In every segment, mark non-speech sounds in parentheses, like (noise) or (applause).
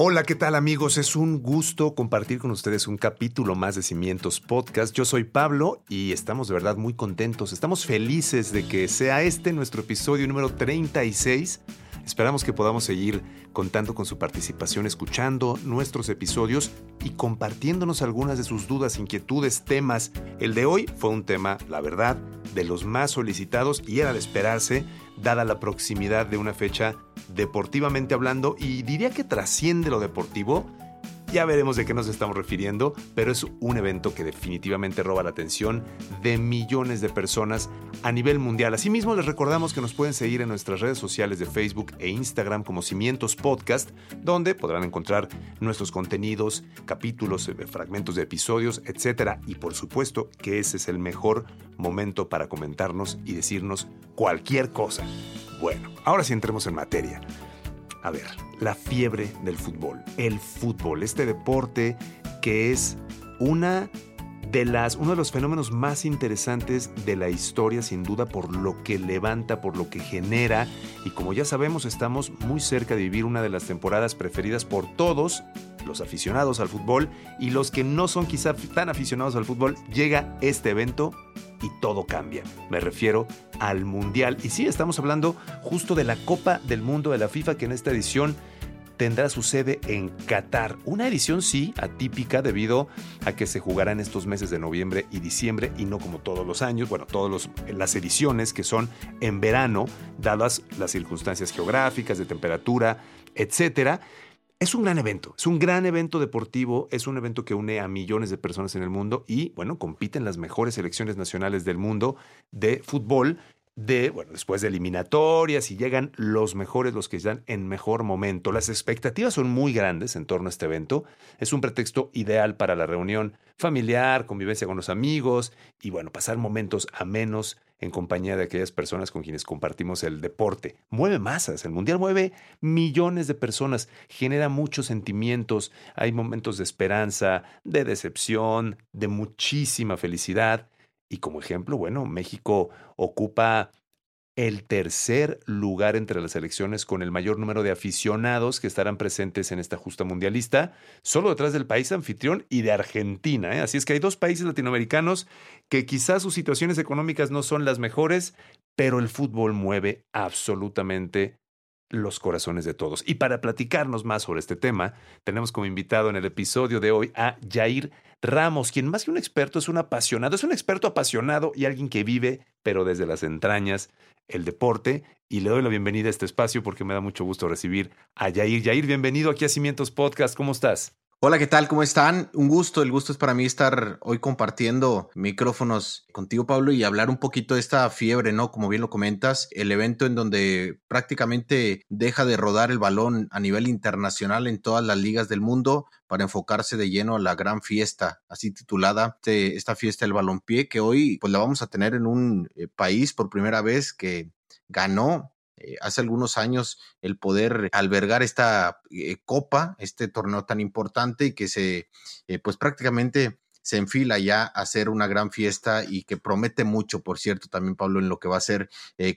Hola, ¿qué tal amigos? Es un gusto compartir con ustedes un capítulo más de Cimientos Podcast. Yo soy Pablo y estamos de verdad muy contentos. Estamos felices de que sea este nuestro episodio número 36. Esperamos que podamos seguir contando con su participación, escuchando nuestros episodios y compartiéndonos algunas de sus dudas, inquietudes, temas. El de hoy fue un tema, la verdad, de los más solicitados y era de esperarse, dada la proximidad de una fecha deportivamente hablando y diría que trasciende lo deportivo. Ya veremos de qué nos estamos refiriendo, pero es un evento que definitivamente roba la atención de millones de personas a nivel mundial. Asimismo, les recordamos que nos pueden seguir en nuestras redes sociales de Facebook e Instagram como Cimientos Podcast, donde podrán encontrar nuestros contenidos, capítulos, eh, fragmentos de episodios, etc. Y por supuesto que ese es el mejor momento para comentarnos y decirnos cualquier cosa. Bueno, ahora sí entremos en materia. A ver, la fiebre del fútbol. El fútbol, este deporte que es una de las, uno de los fenómenos más interesantes de la historia, sin duda, por lo que levanta, por lo que genera. Y como ya sabemos, estamos muy cerca de vivir una de las temporadas preferidas por todos los aficionados al fútbol y los que no son quizá tan aficionados al fútbol, llega este evento y todo cambia. Me refiero al Mundial. Y sí, estamos hablando justo de la Copa del Mundo de la FIFA que en esta edición tendrá su sede en Qatar. Una edición sí atípica debido a que se jugará en estos meses de noviembre y diciembre y no como todos los años, bueno, todas las ediciones que son en verano, dadas las circunstancias geográficas, de temperatura, etcétera. Es un gran evento, es un gran evento deportivo, es un evento que une a millones de personas en el mundo y, bueno, compiten las mejores selecciones nacionales del mundo de fútbol de, bueno, después de eliminatorias y llegan los mejores, los que están en mejor momento. Las expectativas son muy grandes en torno a este evento. Es un pretexto ideal para la reunión familiar, convivencia con los amigos y, bueno, pasar momentos amenos en compañía de aquellas personas con quienes compartimos el deporte. Mueve masas, el Mundial mueve millones de personas, genera muchos sentimientos, hay momentos de esperanza, de decepción, de muchísima felicidad y como ejemplo, bueno, México ocupa el tercer lugar entre las elecciones con el mayor número de aficionados que estarán presentes en esta justa mundialista, solo detrás del país anfitrión y de Argentina. ¿eh? Así es que hay dos países latinoamericanos que quizás sus situaciones económicas no son las mejores, pero el fútbol mueve absolutamente los corazones de todos. Y para platicarnos más sobre este tema, tenemos como invitado en el episodio de hoy a Jair Ramos, quien más que un experto es un apasionado, es un experto apasionado y alguien que vive, pero desde las entrañas, el deporte. Y le doy la bienvenida a este espacio porque me da mucho gusto recibir a Jair. Jair, bienvenido aquí a Cimientos Podcast. ¿Cómo estás? Hola, ¿qué tal? ¿Cómo están? Un gusto, el gusto es para mí estar hoy compartiendo micrófonos contigo, Pablo, y hablar un poquito de esta fiebre, ¿no? Como bien lo comentas, el evento en donde prácticamente deja de rodar el balón a nivel internacional en todas las ligas del mundo para enfocarse de lleno a la gran fiesta, así titulada este, esta fiesta del balompié, que hoy pues la vamos a tener en un eh, país por primera vez que ganó eh, hace algunos años el poder albergar esta eh, copa, este torneo tan importante y que se, eh, pues prácticamente se enfila ya a hacer una gran fiesta y que promete mucho, por cierto, también Pablo, en lo que va a ser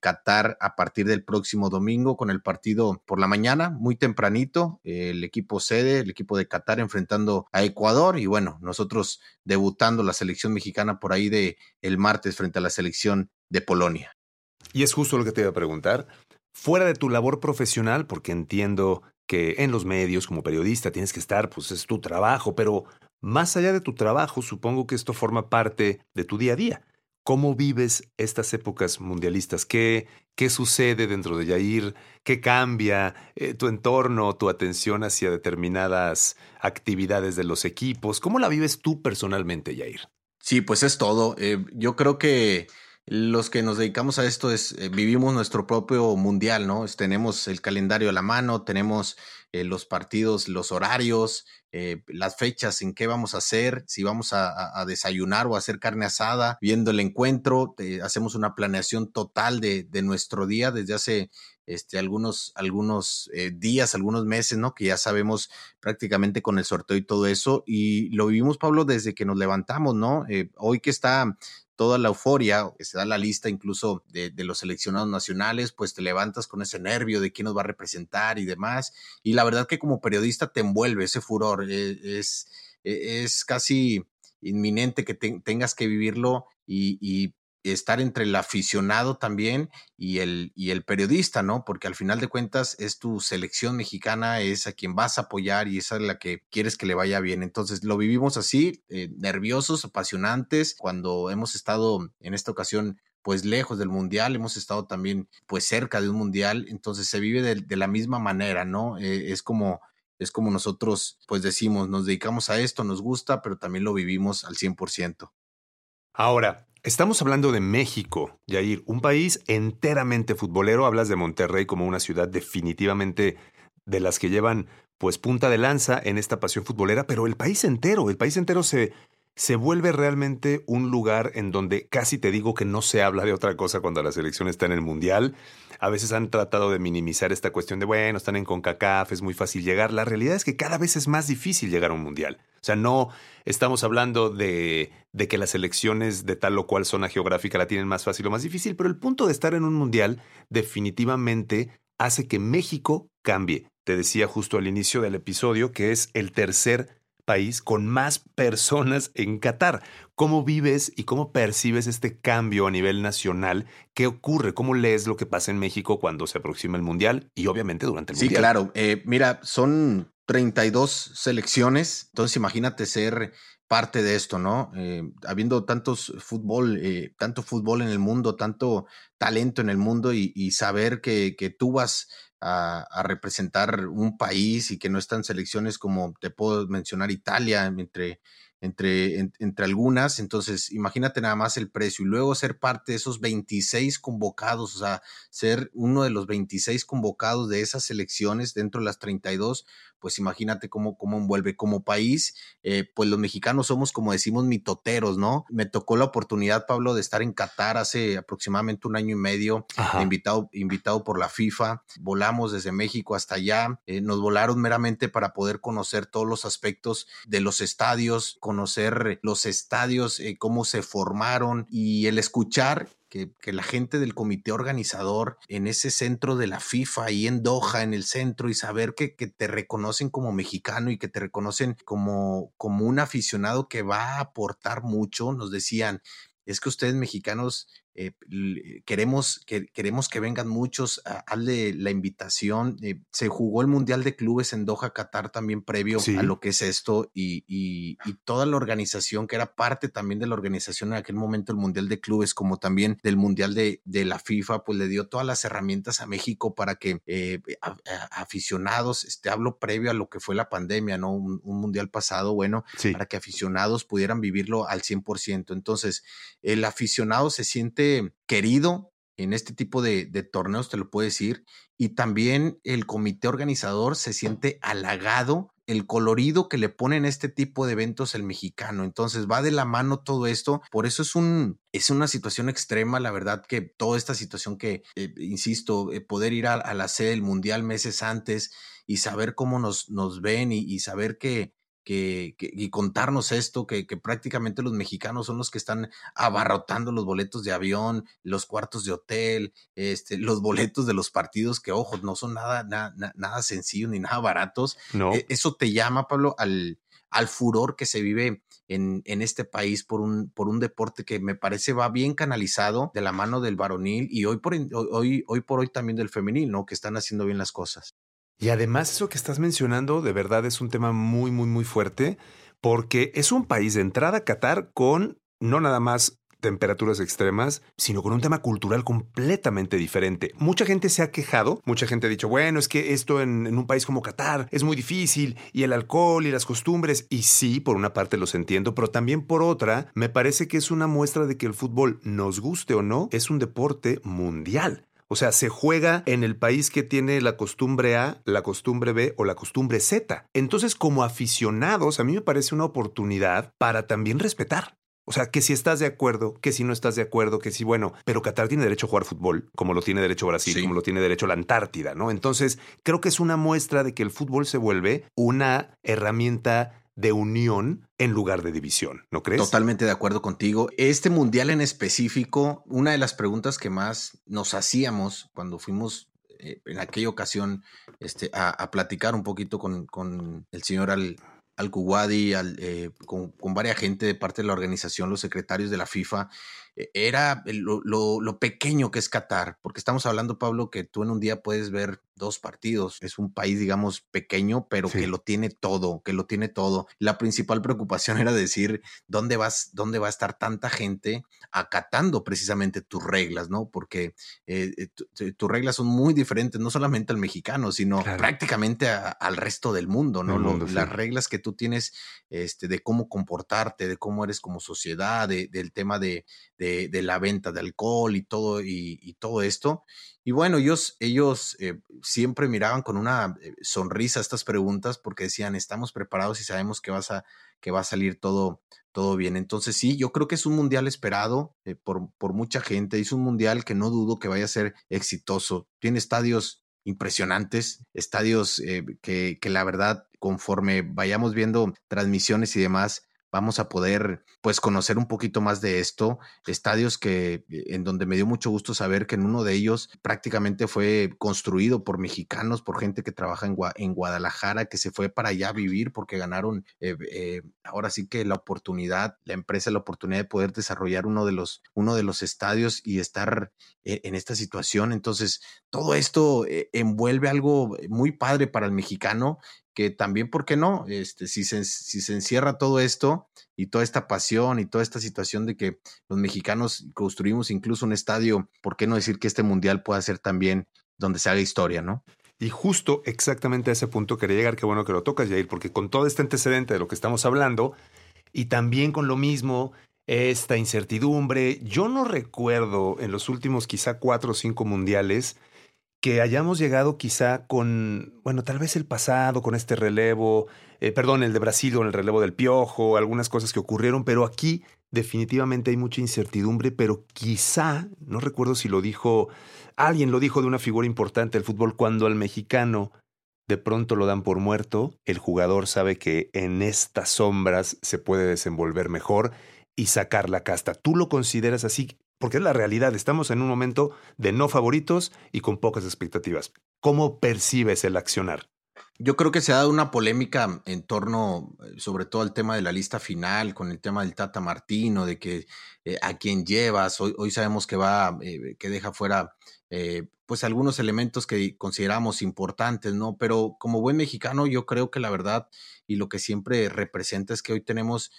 Qatar a partir del próximo domingo con el partido por la mañana, muy tempranito, el equipo sede, el equipo de Qatar enfrentando a Ecuador y bueno, nosotros debutando la selección mexicana por ahí de el martes frente a la selección de Polonia. Y es justo lo que te iba a preguntar fuera de tu labor profesional, porque entiendo que en los medios como periodista tienes que estar, pues es tu trabajo, pero más allá de tu trabajo, supongo que esto forma parte de tu día a día. ¿Cómo vives estas épocas mundialistas? ¿Qué, qué sucede dentro de Yair? ¿Qué cambia eh, tu entorno, tu atención hacia determinadas actividades de los equipos? ¿Cómo la vives tú personalmente, Yair? Sí, pues es todo. Eh, yo creo que los que nos dedicamos a esto es, eh, vivimos nuestro propio mundial, ¿no? tenemos el calendario a la mano, tenemos eh, los partidos, los horarios, eh, las fechas en qué vamos a hacer, si vamos a, desayunar o a hacer carne asada, viendo el encuentro, hacemos una planeación total de, de, nuestro día desde hace este, algunos, algunos días, algunos meses, ¿no? Que ya sabemos prácticamente con el sorteo y todo eso. Y lo vivimos, Pablo, desde que nos levantamos, ¿no? Hoy que está toda la euforia, que se da la lista incluso de, los seleccionados nacionales, pues te levantas con ese nervio de quién nos va a representar y demás. Y la verdad que como periodista te envuelve ese furor. Eh, es, es casi inminente que tengas que vivirlo y, estar entre el aficionado también y el, y el periodista, ¿no? Porque al final de cuentas es tu selección mexicana, es a quien vas a apoyar y esa es la que quieres que le vaya bien. Entonces lo vivimos así, eh, nerviosos, apasionantes, cuando hemos estado en esta ocasión pues lejos del mundial, hemos estado también pues cerca de un mundial, entonces se vive de, la misma manera, ¿no? Eh, es como es como nosotros pues decimos, nos dedicamos a esto, nos gusta, pero también lo vivimos al 100%. Ahora, Estamos hablando de México, Yair, un país enteramente futbolero. Hablas de Monterrey como una ciudad definitivamente de las que llevan pues punta de lanza en esta pasión futbolera, pero el país entero, el país entero se, se vuelve realmente un lugar en donde casi te digo que no se habla de otra cosa cuando la selección está en el Mundial. A veces han tratado de minimizar esta cuestión de, bueno, están en CONCACAF, es muy fácil llegar. La realidad es que cada vez es más difícil llegar a un Mundial. O sea, no estamos hablando de, de, que las elecciones de tal o cual zona geográfica la tienen más fácil o más difícil, pero el punto de estar en un mundial definitivamente hace que México cambie. Te decía justo al inicio del episodio que es el tercer país con más personas en Qatar. ¿Cómo vives y cómo percibes este cambio a nivel nacional? ¿Qué ocurre? ¿Cómo lees lo que pasa en México cuando se aproxima el Mundial y obviamente durante el Mundial? Sí, claro. Eh, mira, son 32 selecciones, entonces imagínate ser parte de esto, ¿no? Eh, habiendo tantos fútbol, eh, tanto fútbol en el mundo, tanto talento en el mundo y, saber que, tú vas a, representar un país y que no están selecciones como te puedo mencionar Italia, entre entre, entre algunas. Entonces, imagínate nada más el precio y luego ser parte de esos 26 convocados, o sea, ser uno de los 26 convocados de esas selecciones dentro de las 32, pues imagínate cómo, cómo envuelve como país. Eh, pues los mexicanos somos, como decimos, mitoteros, ¿no? Me tocó la oportunidad, Pablo, de estar en Qatar hace aproximadamente un año y medio, invitado, invitado por la FIFA. Volamos desde México hasta allá. Eh, nos volaron meramente para poder conocer todos los aspectos de los estadios, conocer los estadios, eh, cómo se formaron y el escuchar que, la gente del comité organizador en ese centro de la FIFA, ahí en Doha, en el centro, y saber que, que, te reconocen como mexicano y que te reconocen como, como un aficionado que va a aportar mucho, nos decían, es que ustedes mexicanos eh, queremos, que, queremos que vengan muchos, hazle la invitación. Eh, se jugó el Mundial de Clubes en Doha, Qatar también previo a lo que es esto y, y, toda la organización que era parte también de la organización en aquel momento el Mundial de Clubes como también del Mundial de, de la FIFA, pues le dio todas las herramientas a México para que eh, aficionados, este hablo previo a lo que fue la pandemia, ¿no? Un, mundial pasado, bueno, para que aficionados pudieran vivirlo al 100%. Entonces, el aficionado se siente querido en este tipo de, torneos, te lo puedo decir, y también el comité organizador se siente halagado el colorido que le pone en este tipo de eventos el mexicano. Entonces va de la mano todo esto. Por eso es un es una situación extrema, la verdad que toda esta situación que, eh, insisto, eh, poder ir a, la sede del mundial meses antes y saber cómo nos, nos ven y saber que, que, y contarnos esto, que, prácticamente los mexicanos son los que están abarrotando los boletos de avión, los cuartos de hotel, este, los (laughs) boletos de los partidos, que ojo, no son nada, nada, nada sencillos ni nada baratos. No. E, eso te llama, Pablo, al, al furor que se vive en, en, este país por un, por un deporte que me parece va bien canalizado de la mano del varonil y hoy por hoy, hoy por hoy también del femenil, ¿no? Que están haciendo bien las cosas. Y además eso que estás mencionando de verdad es un tema muy, muy, muy fuerte, porque es un país de entrada Qatar con no nada más temperaturas extremas, sino con un tema cultural completamente diferente. Mucha gente se ha quejado, mucha gente ha dicho, bueno, es que esto en, un país como Qatar es muy difícil, y el alcohol y las costumbres, y sí, por una parte los entiendo, pero también por otra, me parece que es una muestra de que el fútbol, nos guste o no, es un deporte mundial. O sea, se juega en el país que tiene la costumbre A, la costumbre B o la costumbre Z. Entonces, como aficionados, a mí me parece una oportunidad para también respetar. O sea, que si estás de acuerdo, que si no estás de acuerdo, que si, bueno, pero Qatar tiene derecho a jugar fútbol, como lo tiene derecho Brasil, como lo tiene derecho la Antártida, ¿no? Entonces, creo que es una muestra de que el fútbol se vuelve una herramienta de unión en lugar de división, ¿no crees? Totalmente de acuerdo contigo. Este mundial en específico, una de las preguntas que más nos hacíamos cuando fuimos eh, en aquella ocasión este, a, platicar un poquito con, el señor Al, al Kuwadi, eh, con, varias gente de parte de la organización, los secretarios de la FIFA, e, era lo, lo, pequeño que es Qatar, porque estamos hablando, Pablo, que tú en un día puedes ver dos partidos. Es un país, digamos, pequeño, pero que lo tiene todo, que lo tiene todo. La principal preocupación era decir, ¿dónde vas, dónde va a estar tanta gente acatando precisamente tus reglas, ¿no? Porque eh, eh, tus reglas son muy diferentes, no solamente al mexicano, sino prácticamente al resto del mundo, ¿no? Las reglas que tú tienes este, de cómo comportarte, de cómo eres como sociedad, del tema de de, la venta de alcohol y todo, y, todo esto. Y bueno, ellos, ellos eh, siempre miraban con una eh, sonrisa estas preguntas porque decían, estamos preparados y sabemos que, vas a, que va a salir todo, todo bien. Entonces sí, yo creo que es un mundial esperado eh, por, por mucha gente, es un mundial que no dudo que vaya a ser exitoso. Tiene estadios impresionantes, estadios que, que la verdad, conforme vayamos viendo transmisiones y demás, vamos a poder pues conocer un poquito más de esto. Estadios que eh, en donde me dio mucho gusto saber que en uno de ellos prácticamente fue construido por mexicanos, por gente que trabaja en, en Guadalajara, que se fue para allá a vivir porque ganaron eh, eh, ahora sí que la oportunidad, la empresa la oportunidad de poder desarrollar uno de los, uno de los estadios y estar en esta situación. Entonces, todo esto envuelve algo muy padre para el mexicano que también, ¿por qué no? Este, si, se, si se encierra todo esto y toda esta pasión y toda esta situación de que los mexicanos construimos incluso un estadio, ¿por qué no decir que este mundial pueda ser también donde se haga historia, ¿no? Y justo exactamente a ese punto quería llegar, qué bueno que lo tocas, Jair, porque con todo este antecedente de lo que estamos hablando, y también con lo mismo, esta incertidumbre, yo no recuerdo en los últimos quizá cuatro o cinco mundiales que hayamos llegado quizá con, bueno, tal vez el pasado, con este relevo, eh, perdón, el de Brasil con el relevo del piojo, algunas cosas que ocurrieron, pero aquí definitivamente hay mucha incertidumbre, pero quizá, no recuerdo si lo dijo, alguien lo dijo de una figura importante del fútbol, cuando al mexicano de pronto lo dan por muerto, el jugador sabe que en estas sombras se puede desenvolver mejor y sacar la casta. ¿Tú lo consideras así? Porque es la realidad, estamos en un momento de no favoritos y con pocas expectativas. ¿Cómo percibes el accionar? Yo creo que se ha dado una polémica en torno, eh, sobre todo al tema de la lista final, con el tema del Tata Martino, de que eh, a quién llevas. Hoy, hoy sabemos que va, eh, que deja fuera, pues algunos elementos que consideramos importantes, ¿no? Pero como buen mexicano, yo creo que la verdad y lo que siempre representa es que hoy tenemos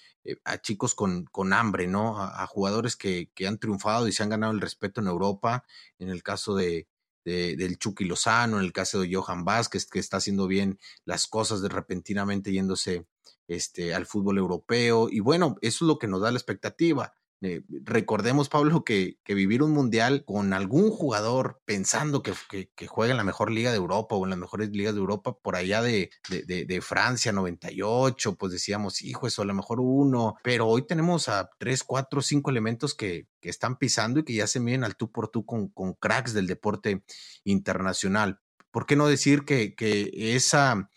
a chicos con, con hambre, ¿no? A, jugadores que, que han triunfado y se han ganado el respeto en Europa. En el caso de, del Chucky Lozano, en el caso de Johan Vázquez, que está haciendo bien las cosas de repentinamente yéndose este, al fútbol europeo. Y bueno, eso es lo que nos da la expectativa. Eh, recordemos, Pablo, que, que, vivir un mundial con algún jugador pensando que, que, juega en la mejor liga de Europa o en las mejores ligas de Europa, por allá de, de, Francia 98, pues decíamos, hijo, eso a lo mejor uno, pero hoy tenemos a tres, cuatro, cinco elementos que, están pisando y que ya se miden al tú por tú con, con cracks del deporte internacional. ¿Por qué no decir que, que esa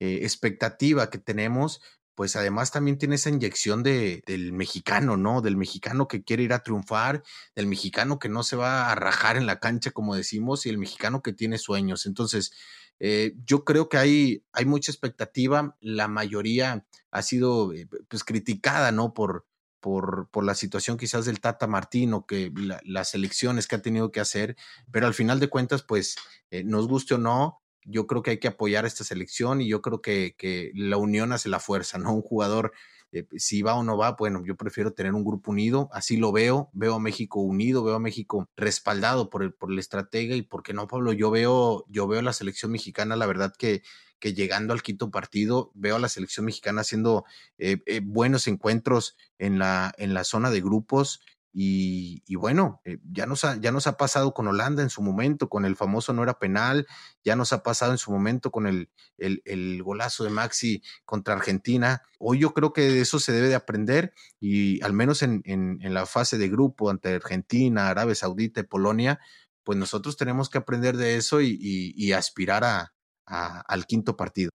eh, expectativa que tenemos pues además también tiene esa inyección de, del mexicano, ¿no? Del mexicano que quiere ir a triunfar, del mexicano que no se va a rajar en la cancha, como decimos, y el mexicano que tiene sueños. Entonces, eh, yo creo que hay, hay mucha expectativa, la mayoría ha sido eh, pues criticada, ¿no? Por, por, por, la situación quizás del Tata Martino, que las elecciones que ha tenido que hacer, pero al final de cuentas, pues, eh, nos guste o no, yo creo que hay que apoyar a esta selección y yo creo que, que la unión hace la fuerza, ¿no? Un jugador, eh, si va o no va, bueno, yo prefiero tener un grupo unido, así lo veo, veo a México unido, veo a México respaldado por el, por el estratega y porque no, Pablo, yo veo, yo veo la selección mexicana, la verdad que, que llegando al quinto partido, veo a la selección mexicana haciendo eh, eh, buenos encuentros en la, en la zona de grupos, Y, bueno, eh, ya, nos ha, ya nos ha pasado con Holanda en su momento, con el famoso no era penal, ya nos ha pasado en su momento con el, el, golazo de Maxi contra Argentina. Hoy yo creo que de eso se debe de aprender y al menos en, en, la fase de grupo ante Argentina, Arabia Saudita y Polonia, pues nosotros tenemos que aprender de eso y, aspirar a, al quinto partido.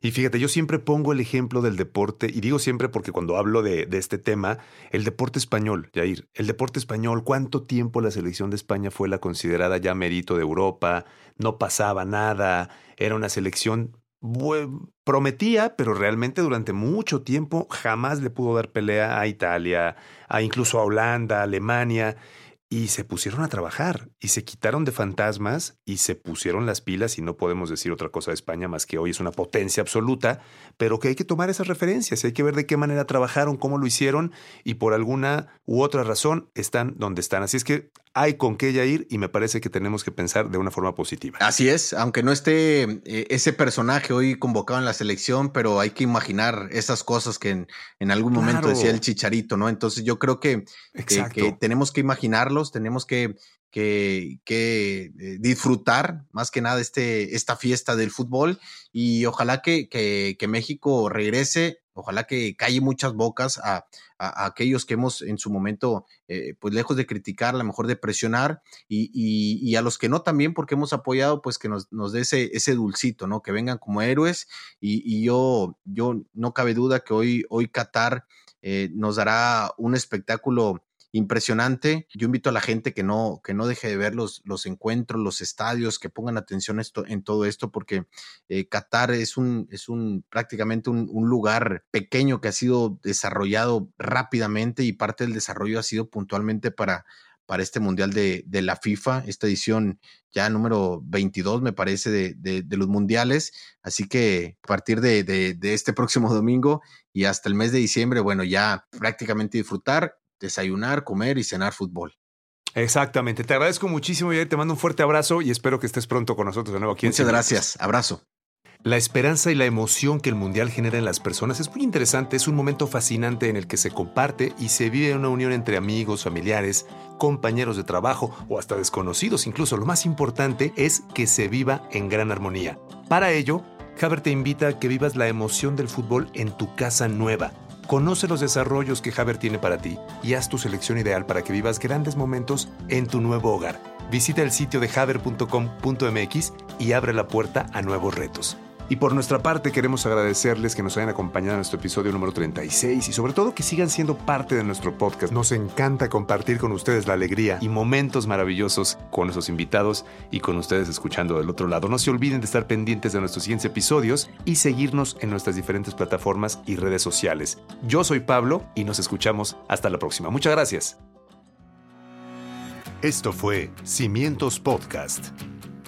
Y fíjate, yo siempre pongo el ejemplo del deporte, y digo siempre porque cuando hablo de, este tema, el deporte español, Jair, el deporte español, ¿cuánto tiempo la selección de España fue la considerada ya mérito de Europa? No pasaba nada, era una selección prometía, pero realmente durante mucho tiempo jamás le pudo dar pelea a Italia, a incluso a Holanda, a Alemania y se pusieron a trabajar y se quitaron de fantasmas y se pusieron las pilas y no podemos decir otra cosa de España más que hoy es una potencia absoluta, pero que hay que tomar esas referencias, hay que ver de qué manera trabajaron, cómo lo hicieron y por alguna u otra razón están donde están. Así es que hay con qué ya ir y me parece que tenemos que pensar de una forma positiva. Así es, aunque no esté eh, ese personaje hoy convocado en la selección, pero hay que imaginar esas cosas que en, algún momento decía el chicharito, ¿no? Entonces yo creo que, que, tenemos que imaginarlos, tenemos que, que, que, eh, disfrutar más que nada este, esta fiesta del fútbol y ojalá que, que México regrese Ojalá que calle muchas bocas a, aquellos que hemos en su momento, eh, pues lejos de criticar, a lo mejor de presionar, y, a los que no también, porque hemos apoyado, pues que nos, nos dé ese, ese dulcito, ¿no? Que vengan como héroes, y, yo, yo no cabe duda que hoy, hoy Qatar eh, nos dará un espectáculo impresionante. Yo invito a la gente que no, que no deje de ver los, los encuentros, los estadios, que pongan atención esto, en todo esto, porque eh, Qatar es un, es un prácticamente un, lugar pequeño que ha sido desarrollado rápidamente y parte del desarrollo ha sido puntualmente para, para este Mundial de, la FIFA, esta edición ya número 22, me parece, de, de los Mundiales. Así que a partir de, este próximo (laughs) domingo y hasta el mes de diciembre, bueno, ya prácticamente disfrutar desayunar, comer y cenar fútbol. Exactamente. Te agradezco muchísimo, y Te mando un fuerte abrazo y espero que estés pronto con nosotros de nuevo aquí. Muchas gracias. Abrazo. La esperanza y la emoción que el Mundial genera en las personas es muy interesante, es un momento fascinante en el que se comparte y se vive una unión entre amigos, familiares, compañeros de trabajo o hasta desconocidos. Incluso lo más importante es que se viva en gran armonía. Para ello, Haber te invita a que vivas la emoción del fútbol en tu casa nueva Conoce los desarrollos que Haber tiene para ti y haz tu selección ideal para que vivas grandes momentos en tu nuevo hogar. Visita el sitio de haber.com.mx y abre la puerta a nuevos retos. Y por nuestra parte queremos agradecerles que nos hayan acompañado en nuestro episodio número 36 y sobre todo que sigan siendo parte de nuestro podcast. Nos encanta compartir con ustedes la alegría y momentos maravillosos con nuestros invitados y con ustedes escuchando del otro lado. No se olviden de estar pendientes de nuestros siguientes episodios y seguirnos en nuestras diferentes plataformas y redes sociales. Yo soy Pablo y nos escuchamos hasta la próxima. Muchas gracias. Esto fue Cimientos Podcast